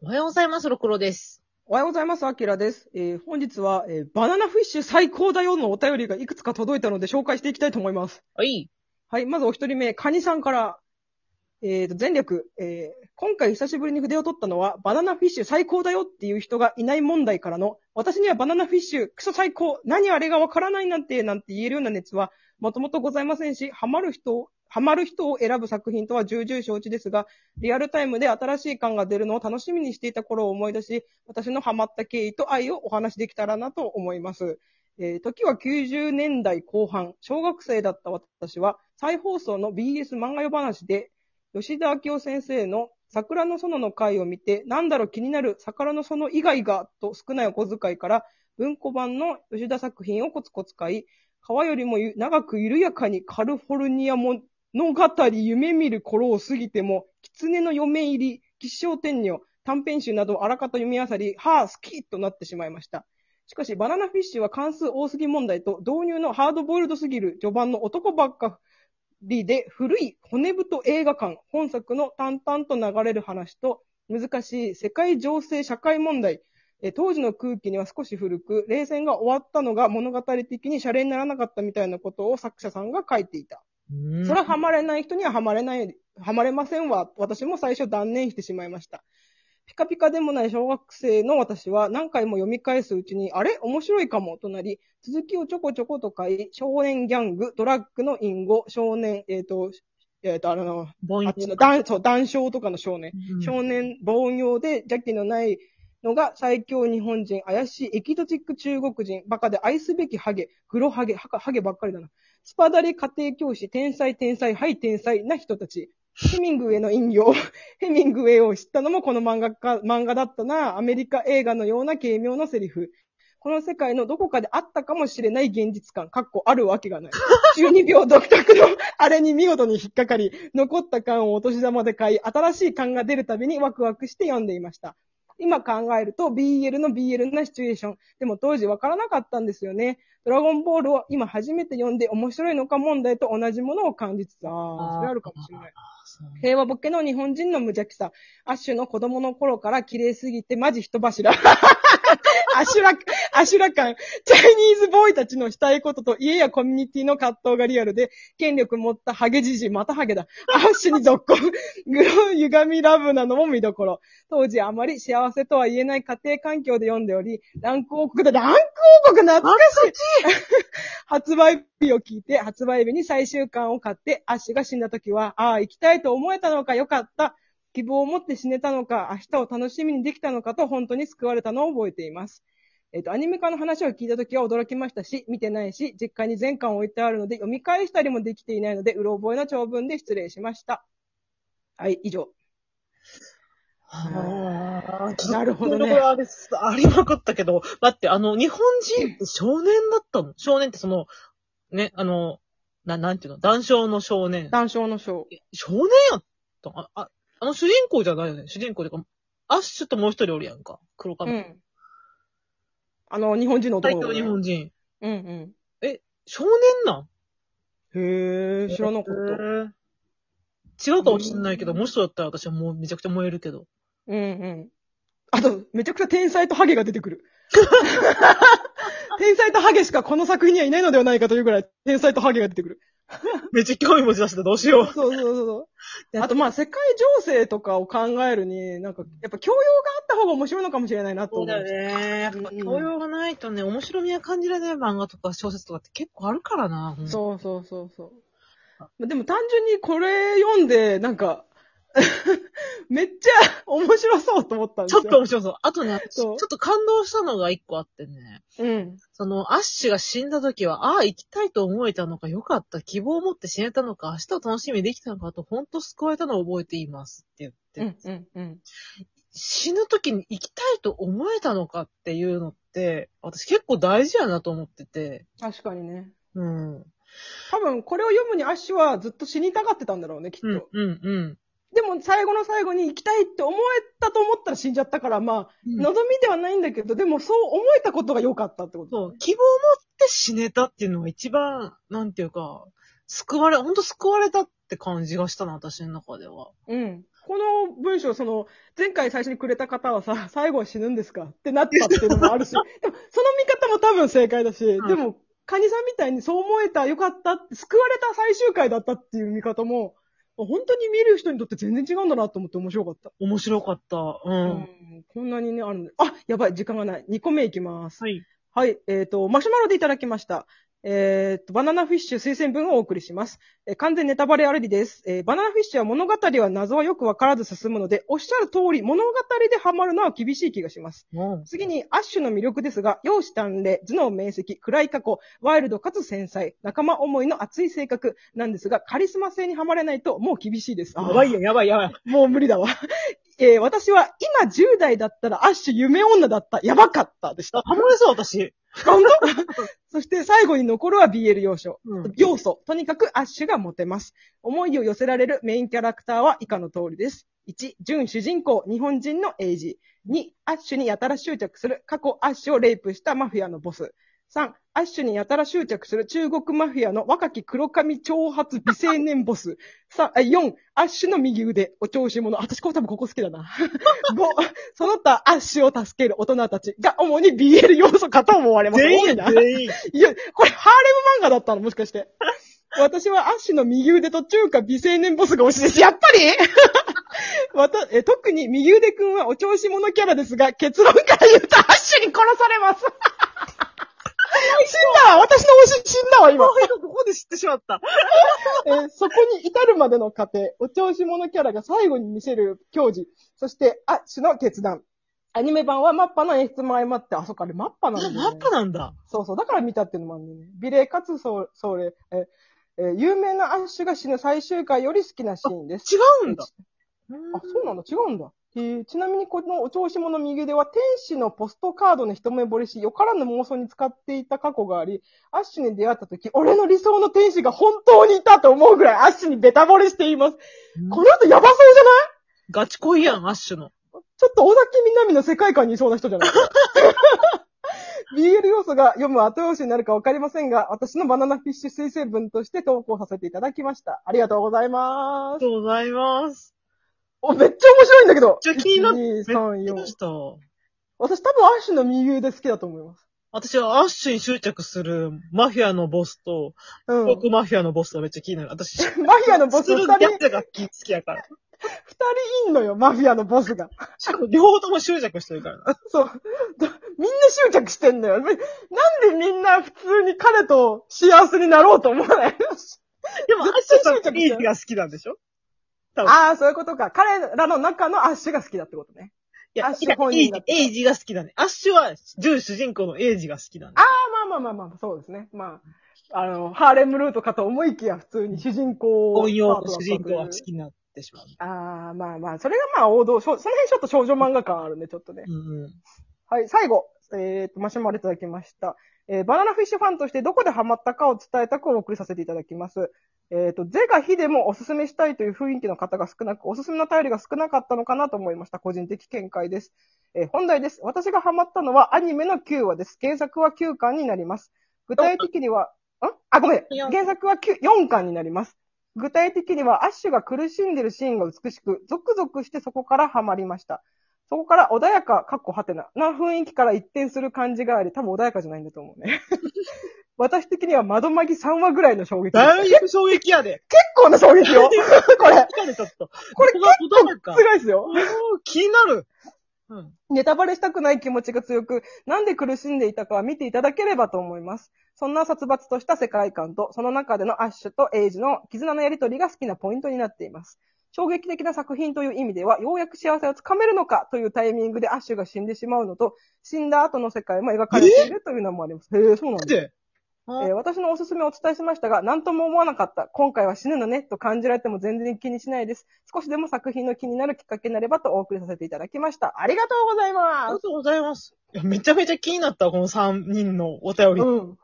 おはようございます、ろくろです。おはようございます、アキラです。えー本日は、えーバナナフィッシュ最高だよのお便りがいくつか届いたので紹介していきたいと思います。はい。はい、まずお一人目、カニさんから、えーと、全力、えー今回久しぶりに筆を取ったのは、バナナフィッシュ最高だよっていう人がいない問題からの、私にはバナナフィッシュ、クソ最高、何あれがわからないなんて、なんて言えるような熱は、もともとございませんし、ハマる人を、ハマる人を選ぶ作品とは重々承知ですが、リアルタイムで新しい感が出るのを楽しみにしていた頃を思い出し、私のハマった経緯と愛をお話しできたらなと思います。えー時は90年代後半、小学生だった私は、再放送の BS 漫画夜話で、吉田明夫先生の桜の園の回を見て、なんだろう気になる桜の園以外が、と少ないお小遣いから、文庫版の吉田作品をコツコツ買い、川よりも長く緩やかにカリフォルニア物語夢見る頃を過ぎても、狐の嫁入り、吉祥天女、短編集などをあらかた読み漁り、はぁ、好きとなってしまいました。しかし、バナナフィッシュは関数多すぎ問題と、導入のハードボイルドすぎる序盤の男ばっかりで、古い骨太映画館、本作の淡々と流れる話と、難しい世界情勢社会問題、当時の空気には少し古く、冷戦が終わったのが物語的にシャレにならなかったみたいなことを作者さんが書いていた。うんそれはハマれない人にはハマれない、ハマれませんわ。私も最初断念してしまいました。ピカピカでもない小学生の私は何回も読み返すうちに、あれ？面白いかもとなり、続きをちょこちょこと書い、少年ギャング、ドラッグの隠語、少年、えっ、と、えっ、と、あの、あっちの、談、そう、談笑とかの少年。うん少年、凡庸で邪気のないのが最強日本人、怪しいエキゾチック中国人、バカで愛すべきハゲ、グロハゲ、ハハゲばっかりだな。スパダリ家庭教師、天才天才、はい天才な人たち。ヘミングウェイの引用。ヘミングウェイを知ったのもこの漫画か、漫画だったな。アメリカ映画のような軽妙なセリフ。この世界のどこかであったかもしれない現実感、かっこあるわけがない。12秒独特のあれに見事に引っかかり、残った感をお年玉で買い、新しい感が出るたびにワクワクして読んでいました。今考えると BL の BL なシチュエーション。でも当時わからなかったんですよね。ドラゴンボールを今初めて読んで面白いのか問題と同じものを感じつつ、ああ、それあるかもしれない。平和ボケの日本人の無邪気さ。アッシュの子供の頃から綺麗すぎてマジ人柱。アシュラ、アシュラ感。チャイニーズボーイたちのしたいことと家やコミュニティの葛藤がリアルで、権力持ったハゲじじ、またハゲだ。アッシュに続行。グロ歪みラブなのも見どころ。当時あまり幸せとは言えない家庭環境で読んでおり、ランク王国だ、ランク王国懐かしい発売日を聞いて、発売日に最終巻を買って、アッシュが死んだ時は、ああ、生きたいと思えたのかよかった。希望を持って死ねたのか、明日を楽しみにできたのかと本当に救われたのを覚えています。えっ、と、アニメ化の話を聞いた時は驚きましたし、見てないし、実家に全巻置いてあるので、読み返したりもできていないので、うろ覚えの長文で失礼しました。はい、以上。あーなるほどねあれありまくったけど、待って、あの、日本人って少年だったの？少年ってその、ね、あの、な、なんていうの？談笑の少年。談笑の章。少年やった？あ、あ、あの主人公じゃないよね？主人公でか、アッシュともう一人おるやんか。黒髪。うん。あの、日本人の男の子日本人。うんうん。少年なん？へえ、知らなかった。違うかもしれないけど、もしそうだったら私はもうめちゃくちゃ燃えるけど。うんうん。あと、めちゃくちゃ天才とハゲが出てくる。天才とハゲしかこの作品にはいないのではないかというぐらい、天才とハゲが出てくる。めっちゃ興味持ち出した。どうしよう。そうそうそうそう。あと、まあ、世界情勢とかを考えるに、なんか、やっぱ教養があった方が面白いのかもしれないなと思う。そうだよね。やっぱ教養がないとね、面白みは感じられない漫画とか小説とかって結構あるからな。う。そうそうそうそう。まあでも単純にこれ読んで、なんか、めっちゃ面白そうと思ったんですちょよ。っと面白そう。あとね、ちそうょっと感動したのが一個あってね。うん。その、アッシュが死んだ時は、ああ、生きたいと思えたのか、よかった、希望を持って死ねたのか、明日を楽しみにできたのかと、本当救われたのを覚えていますって言って、うん、うん、うん。死ぬ時に生きたいと思えたのかっていうのって、私結構大事やなと思ってて、確かにね。うん。多分、これを読むにアッシュはずっと死にたがってたんだろうね、きっと。うん、うん、うん。でも、最後の最後に行きたいって思えたと思ったら死んじゃったから、まあ、うん望みではないんだけど、でもそう思えたことが良かったってこと。そう、希望を持って死ねたっていうのが一番、なんていうか、救われ、ほんと救われたって感じがしたな、私の中では。うん。この文章、その、前回最初にくれた方はさ、最後は死ぬんですかってなったっていうのもあるし、でも、その見方も多分正解だし、んでも、カニさんみたいにそう思えた、よかった救われた最終回だったっていう見方も、本当に見る人にとって全然違うんだなと思って面白かった。面白かった。う。うんん。こんなにね、あるんで。あ、やばい、時間がない。2個目いきます。はい。はい、えっ、と、マシュマロでいただきました。えっ、と、バナナフィッシュ推薦文をお送りします。えー完全ネタバレありです。えーバナナフィッシュは物語は謎はよくわからず進むので、おっしゃる通り物語でハマるのは厳しい気がします。うん。次に、アッシュの魅力ですが、容姿端麗、頭脳明晰、暗い過去、ワイルドかつ繊細、仲間思いの熱い性格なんですが、カリスマ性にはまれないともう厳しいです。やばいよ、やばい、やばい。もう無理だわ。えー私は今10代だったらアッシュ夢女だった。やばかったでしたあ、。ハマれそう、私。本当？そして最後に残るは BL 要素。うん要素。とにかくアッシュがモテます。思いを寄せられるメインキャラクターは以下の通りです。1、準主人公、日本人のエイジ。2、アッシュにやたら執着する、過去アッシュをレイプしたマフィアのボス。3、アッシュにやたら執着する中国マフィアの若き黒髪挑発美青年ボス。さあ4、アッシュの右腕、お調子者。私こう多分ここ好きだな。5、その他アッシュを助ける大人たちが主に BL 要素かと思われます。全員、全員。いや、これハーレム漫画だったのもしかして。私はアッシュの右腕と中華美青年ボスが推しです。やっぱり？わたえ特に右腕くんはお調子者キャラですが、結論から言うとアッシュに殺されます。死んだわ私の推し死んだわ、今。ここで知ってしまった。えーそこに至るまでの過程、お調子者キャラが最後に見せる教示、そしてアッシュの決断。アニメ版はマッパの演出も相まって、あ、そっか、あれマッパなんだ、ね。マッパなんだ。そうそう。だから見たっていうのもあるんだよね。美麗かつそ、それ、え、えー有名なアッシュが死ぬ最終回より好きなシーンです。違うんだ。あ、そうなんだ。違うんだ。えーちなみにこのお調子者右腕は天使のポストカードの一目惚れし、よからぬ妄想に使っていた過去があり、アッシュに出会った時、俺の理想の天使が本当にいたと思うぐらいアッシュにベタ惚れしています。うんこの人やばそうじゃない？ガチ恋やん、アッシュの。ちょっと尾崎みなみの世界観にいそうな人じゃない？BL 要素が読む後押しになるかわかりませんが、私のバナナフィッシュ推薦文として投稿させていただきました。ありがとうございます。ありがとうございます。お、めっちゃ面白いんだけど。めっちゃ気になっ1、2、3、4。どうした私多分アッシュの右腕好きだと思います。私はアッシュに執着するマフィアのボスと、うん。僕マフィアのボスがめっちゃ気になる。私、マフィアのボス二人、二やつが好きやから。人いんのよ、マフィアのボスが。しかも両方とも執着してるからな。そう。だみんな執着してんのよ。なんでみんな普通に彼と幸せになろうと思わないでも、アッシュとイージが好きなんでしょ？ああ、そういうことか。彼らの中のアッシュが好きだってことね。いや、アッシュ本人だエイジが好きだね。アッシュは、準主人公のエイジが好きだあ。あ、まあまあまあまあ、そうですね。まあ、あの、ハーレムルートかと思いきや、普通に主人公本用の主人公は好きになってしまう。ああ、まあまあ、それがまあ王道、その辺ちょっと少女漫画感あるね、ちょっとね。うんうん。はい、最後、えっ、と、マシュマロいただきました。えーバナナフィッシュファンとしてどこでハマったかを伝えたくお送りさせていただきます。えっ、と、ゼが非でもおすすめしたいという雰囲気の方が少なく、おすすめの頼りが少なかったのかなと思いました。個人的見解です。えー本題です。私がハマったのはアニメの9話です。原作は9巻になります。具体的には、ん？あ、ごめん。四原作は9 4巻になります。具体的にはアッシュが苦しんでるシーンが美しく、ゾクゾクしてそこからハマりました。そこから穏やか、かっこはてな、な雰囲気から一転する感じがあり、多分穏やかじゃないんだと思うね。私的には窓マギ3話ぐらいの衝撃。だい結ぶ衝撃やで。構な衝撃よ。これ、疲れちょっと。これここが驚くか。すごいですよ。気になる。うん。ネタバレしたくない気持ちが強く、なんで苦しんでいたかは見ていただければと思います。そんな殺伐とした世界観と、その中でのアッシュとエイジの絆のやりとりが好きなポイントになっています。衝撃的な作品という意味では、ようやく幸せをつかめるのかというタイミングでアッシュが死んでしまうのと、死んだ後の世界も描かれているというのもあります。へえ、そうなんだ。で、えー私のおすすめをお伝えしましたが、何とも思わなかった。今回は死ぬのね、と感じられても全然気にしないです。少しでも作品の気になるきっかけになればとお送りさせていただきました。ありがとうございあります。がとうございます。いや、めちゃめちゃ気になった、この3人のお便り。うん。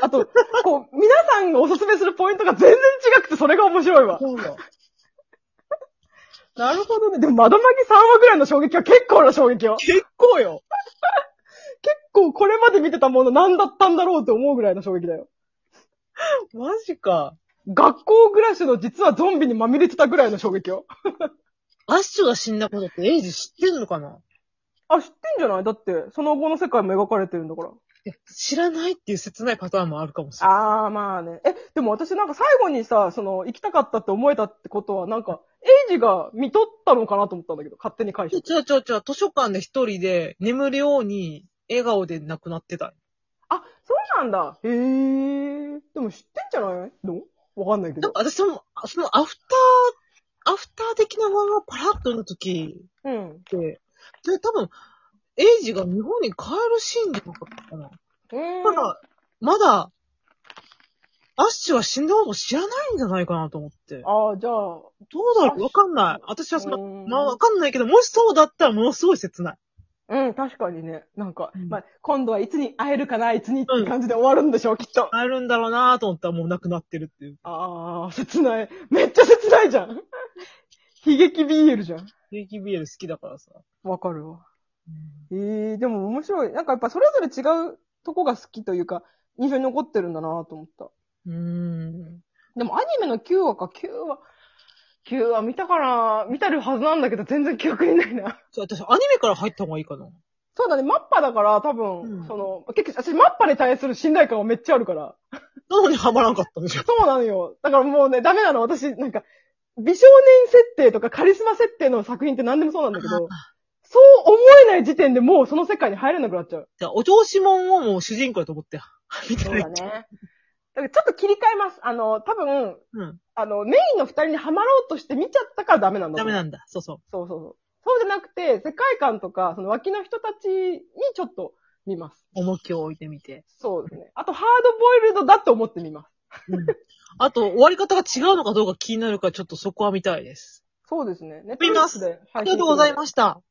あと、こう、皆さんがおすすめするポイントが全然違くて、それが面白いわ。そうだ。なるほどね。でも、窓巻き3話ぐらいの衝撃は結構な衝撃よ。結構よ。結構これまで見てたもの何だったんだろうって思うぐらいの衝撃だよ。マジか。学校暮らしの実はゾンビにまみれてたぐらいの衝撃よ。アッシュが死んだことってエイジ知ってんのかな？あ、知ってんじゃない？だって、その後の世界も描かれてるんだから。知らないっていう切ないパターンもあるかもしれない。あー、まあね。え、でも私なんか最後にさ、その、行きたかったって思えたってことは、なんか、エイジが見とったのかなと思ったんだけど、勝手に返して。ちょちょちょ、図書館で一人で眠るように笑顔で亡くなってた。あ、そうなんだ。へー。でも知ってんじゃない？のわかんないけどなん。か私その、そのアフター、アフター的な漫画パラッと読んだ時うん。って、で、多分、エイジが日本に帰るシーンじゃなかったかな。うんまだ、まだ、アッシュは死んだこと知らないんじゃないかなと思って。ああ、じゃあ、どうだろう？わかんない。私はその、うんまあわかんないけど、もしそうだったらものすごい切ない。うん、確かにね。なんか、うんまあ、今度はいつに会えるかな、いつにって感じで終わるんでしょう、きっと。帰るんだろうなと思ったらもう亡くなってるっていう。ああ、切ない。めっちゃ切ないじゃん。悲劇 BL じゃん。ケーキビール好きだからさ。わかるわ。ええでも面白い。なんかやっぱそれぞれ違うとこが好きというか、印象に残ってるんだなと思った。うーん。でもアニメの9話か、9話、9話見たかな見たるはずなんだけど全然記憶にないな。そう、私アニメから入った方がいいかな。そうだね、マッパだから多分、うんその、結局、私マッパに対する信頼感がめっちゃあるから。なのにハマらんかったんでしょ。そうなのよ。だからもうね、ダメなの。私、なんか、美少年設定とかカリスマ設定の作品って何でもそうなんだけど、そう思えない時点でもうその世界に入れなくなっちゃう。じゃあ、お調子者をもう主人公だと思って。見てない。そうだね。だからちょっと切り替えます。あの、多分、うん。あの、メインの二人にはまろうとして見ちゃったからダメなんだ。ダメなんんだ。そうそう。そうそうそう。そうじゃなくて、世界観とか、その脇の人たちにちょっと見ます。重きを置いてみて。そうですね。あと、ハードボイルドだと思ってみます。うん。あと、終わり方が違うのかどうか気になるから、ちょっとそこは見たいです。そうですね。ネット見ますで。ありがとうございました。